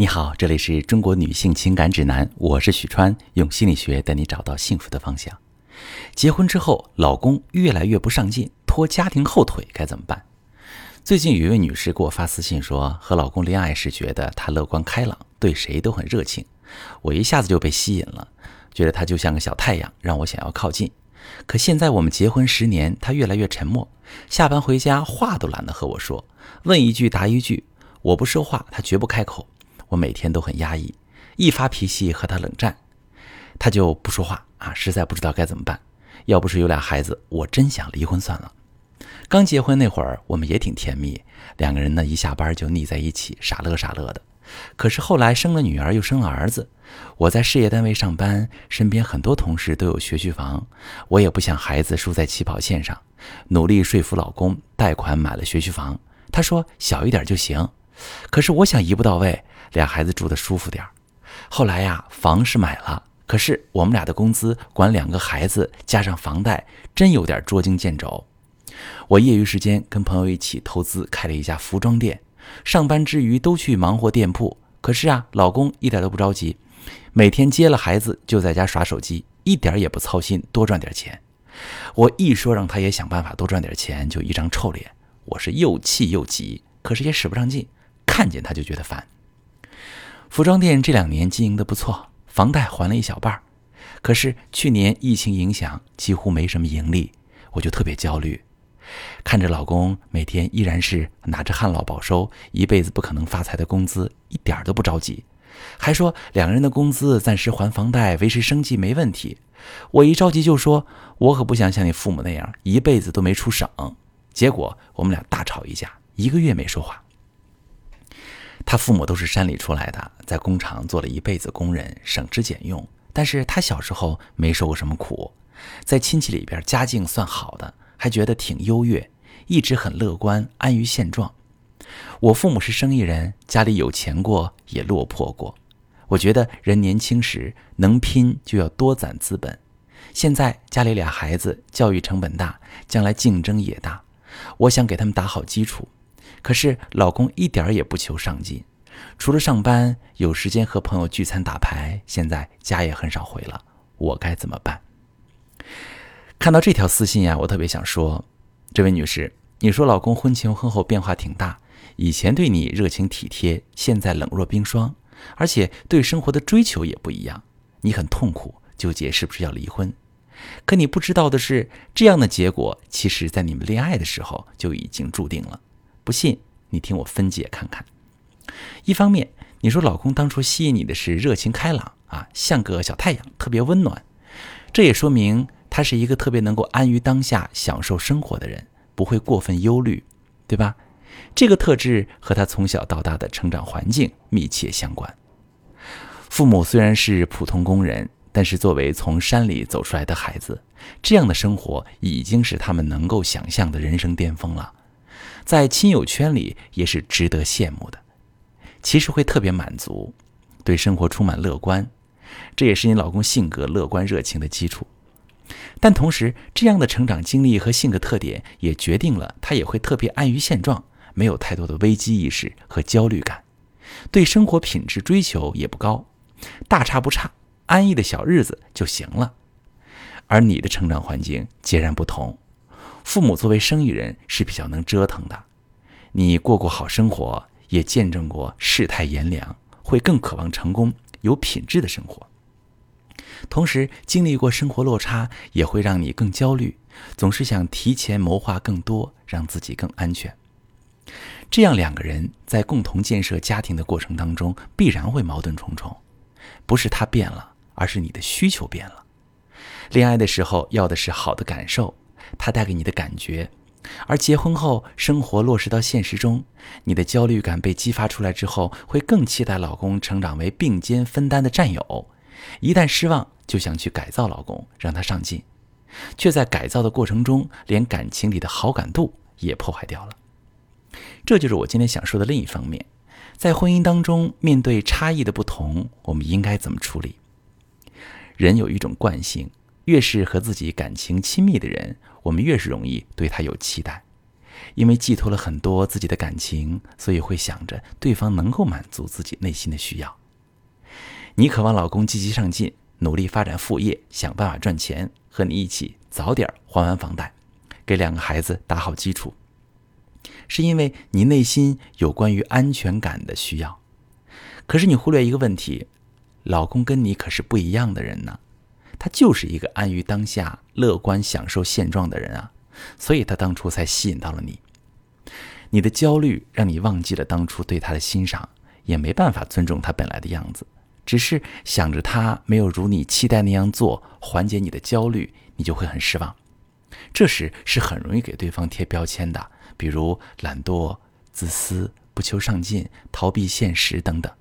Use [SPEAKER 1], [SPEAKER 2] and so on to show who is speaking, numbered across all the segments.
[SPEAKER 1] 你好，这里是中国女性情感指南，我是许川，用心理学带你找到幸福的方向。结婚之后，老公越来越不上进，拖家庭后腿，该怎么办？最近有一位女士给我发私信说，和老公恋爱时觉得他乐观开朗，对谁都很热情，我一下子就被吸引了，觉得他就像个小太阳，让我想要靠近。可现在我们结婚十年，他越来越沉默，下班回家话都懒得和我说，问一句答一句，我不说话，他绝不开口。我每天都很压抑，一发脾气和他冷战，他就不说话啊，实在不知道该怎么办。要不是有俩孩子，我真想离婚算了。刚结婚那会儿，我们也挺甜蜜，两个人呢一下班就腻在一起，傻乐傻乐的。可是后来生了女儿，又生了儿子，我在事业单位上班，身边很多同事都有学区房，我也不想孩子输在起跑线上，努力说服老公贷款买了学区房。他说小一点就行，可是我想一步到位。俩孩子住的舒服点儿，后来呀，房是买了，可是我们俩的工资管两个孩子加上房贷，真有点捉襟见肘。我业余时间跟朋友一起投资开了一家服装店，上班之余都去忙活店铺。可是啊，老公一点都不着急，每天接了孩子就在家耍手机，一点也不操心多赚点钱。我一说让他也想办法多赚点钱，就一张臭脸。我是又气又急，可是也使不上劲，看见他就觉得烦。服装店这两年经营的不错，房贷还了一小半儿，可是去年疫情影响，几乎没什么盈利，我就特别焦虑。看着老公每天依然是拿着旱涝保收、一辈子不可能发财的工资，一点都不着急，还说两个人的工资暂时还房贷、维持生计没问题。我一着急就说：“我可不想像你父母那样一辈子都没出省。”结果我们俩大吵一架，一个月没说话。他父母都是山里出来的，在工厂做了一辈子工人，省吃俭用。但是他小时候没受过什么苦，在亲戚里边家境算好的，还觉得挺优越，一直很乐观，安于现状。我父母是生意人，家里有钱过，也落魄过。我觉得人年轻时能拼就要多攒资本。现在家里俩孩子，教育成本大，将来竞争也大，我想给他们打好基础。可是老公一点也不求上进，除了上班，有时间和朋友聚餐打牌，现在家也很少回了。我该怎么办？看到这条私信呀，我特别想说，这位女士，你说老公婚前婚后变化挺大，以前对你热情体贴，现在冷若冰霜，而且对生活的追求也不一样，你很痛苦，纠结是不是要离婚。可你不知道的是，这样的结果，其实在你们恋爱的时候就已经注定了。不信，你听我分解看看。一方面，你说老公当初吸引你的是热情开朗啊，像个小太阳，特别温暖，这也说明他是一个特别能够安于当下、享受生活的人，不会过分忧虑，对吧？这个特质和他从小到大的成长环境密切相关。父母虽然是普通工人，但是作为从山里走出来的孩子，这样的生活已经是他们能够想象的人生巅峰了。在亲友圈里也是值得羡慕的，其实会特别满足，对生活充满乐观，这也是你老公性格乐观热情的基础。但同时，这样的成长经历和性格特点也决定了他也会特别安于现状，没有太多的危机意识和焦虑感，对生活品质追求也不高，大差不差，安逸的小日子就行了。而你的成长环境截然不同。父母作为生意人是比较能折腾的，你过过好生活，也见证过世态炎凉，会更渴望成功、有品质的生活。同时，经历过生活落差，也会让你更焦虑，总是想提前谋划更多，让自己更安全。这样两个人在共同建设家庭的过程当中，必然会矛盾重重。不是他变了，而是你的需求变了。恋爱的时候要的是好的感受。他带给你的感觉，而结婚后生活落实到现实中，你的焦虑感被激发出来之后，会更期待老公成长为并肩分担的战友。一旦失望，就想去改造老公，让他上进，却在改造的过程中，连感情里的好感度也破坏掉了。这就是我今天想说的另一方面，在婚姻当中，面对差异的不同，我们应该怎么处理？人有一种惯性。越是和自己感情亲密的人，我们越是容易对他有期待。因为寄托了很多自己的感情，所以会想着对方能够满足自己内心的需要。你渴望老公积极上进，努力发展副业，想办法赚钱，和你一起早点还完房贷，给两个孩子打好基础，是因为你内心有关于安全感的需要。可是你忽略一个问题，老公跟你可是不一样的人呢，他就是一个安于当下、乐观享受现状的人啊，所以他当初才吸引到了你。你的焦虑让你忘记了当初对他的欣赏，也没办法尊重他本来的样子，只是想着他没有如你期待那样做，缓解你的焦虑，你就会很失望。这时是很容易给对方贴标签的，比如懒惰、自私、不求上进、逃避现实等等。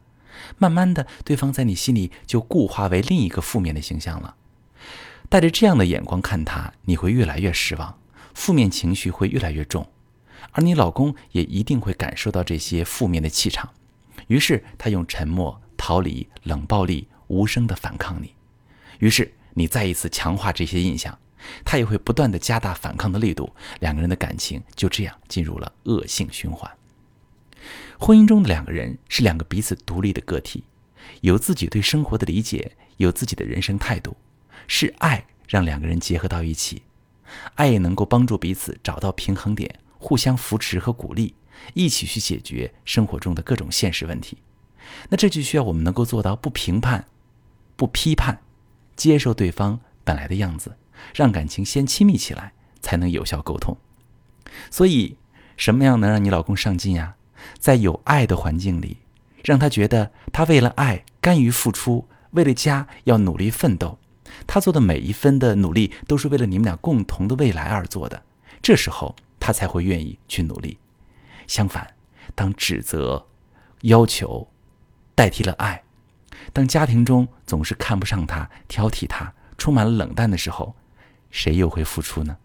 [SPEAKER 1] 慢慢的，对方在你心里就固化为另一个负面的形象了。带着这样的眼光看他，你会越来越失望，负面情绪会越来越重。而你老公也一定会感受到这些负面的气场，于是他用沉默、逃离、冷暴力、无声的反抗你。于是你再一次强化这些印象，他也会不断的加大反抗的力度，两个人的感情就这样进入了恶性循环。婚姻中的两个人是两个彼此独立的个体，有自己对生活的理解，有自己的人生态度，是爱让两个人结合到一起，爱也能够帮助彼此找到平衡点。互相扶持和鼓励，一起去解决生活中的各种现实问题。那这就需要我们能够做到不评判、不批判，接受对方本来的样子，让感情先亲密起来，才能有效沟通。所以，什么样能让你老公上进呀？在有爱的环境里，让他觉得他为了爱甘于付出，为了家要努力奋斗，他做的每一分的努力都是为了你们俩共同的未来而做的。这时候。他才会愿意去努力。相反，当指责、要求代替了爱，当家庭中总是看不上他、挑剔他、充满了冷淡的时候，谁又会付出呢？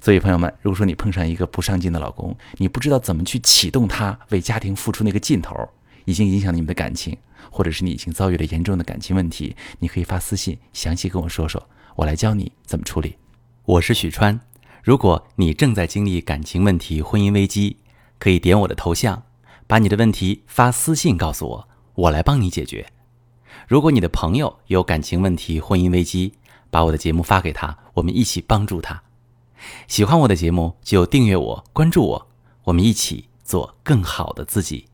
[SPEAKER 1] 所以，朋友们，如果说你碰上一个不上进的老公，你不知道怎么去启动他为家庭付出那个劲头，已经影响了你们的感情，或者是你已经遭遇了严重的感情问题，你可以发私信详细跟我说说，我来教你怎么处理。我是许川。如果你正在经历感情问题、婚姻危机，可以点我的头像，把你的问题发私信告诉我，我来帮你解决。如果你的朋友有感情问题、婚姻危机，把我的节目发给他，我们一起帮助他。喜欢我的节目就订阅我、关注我，我们一起做更好的自己。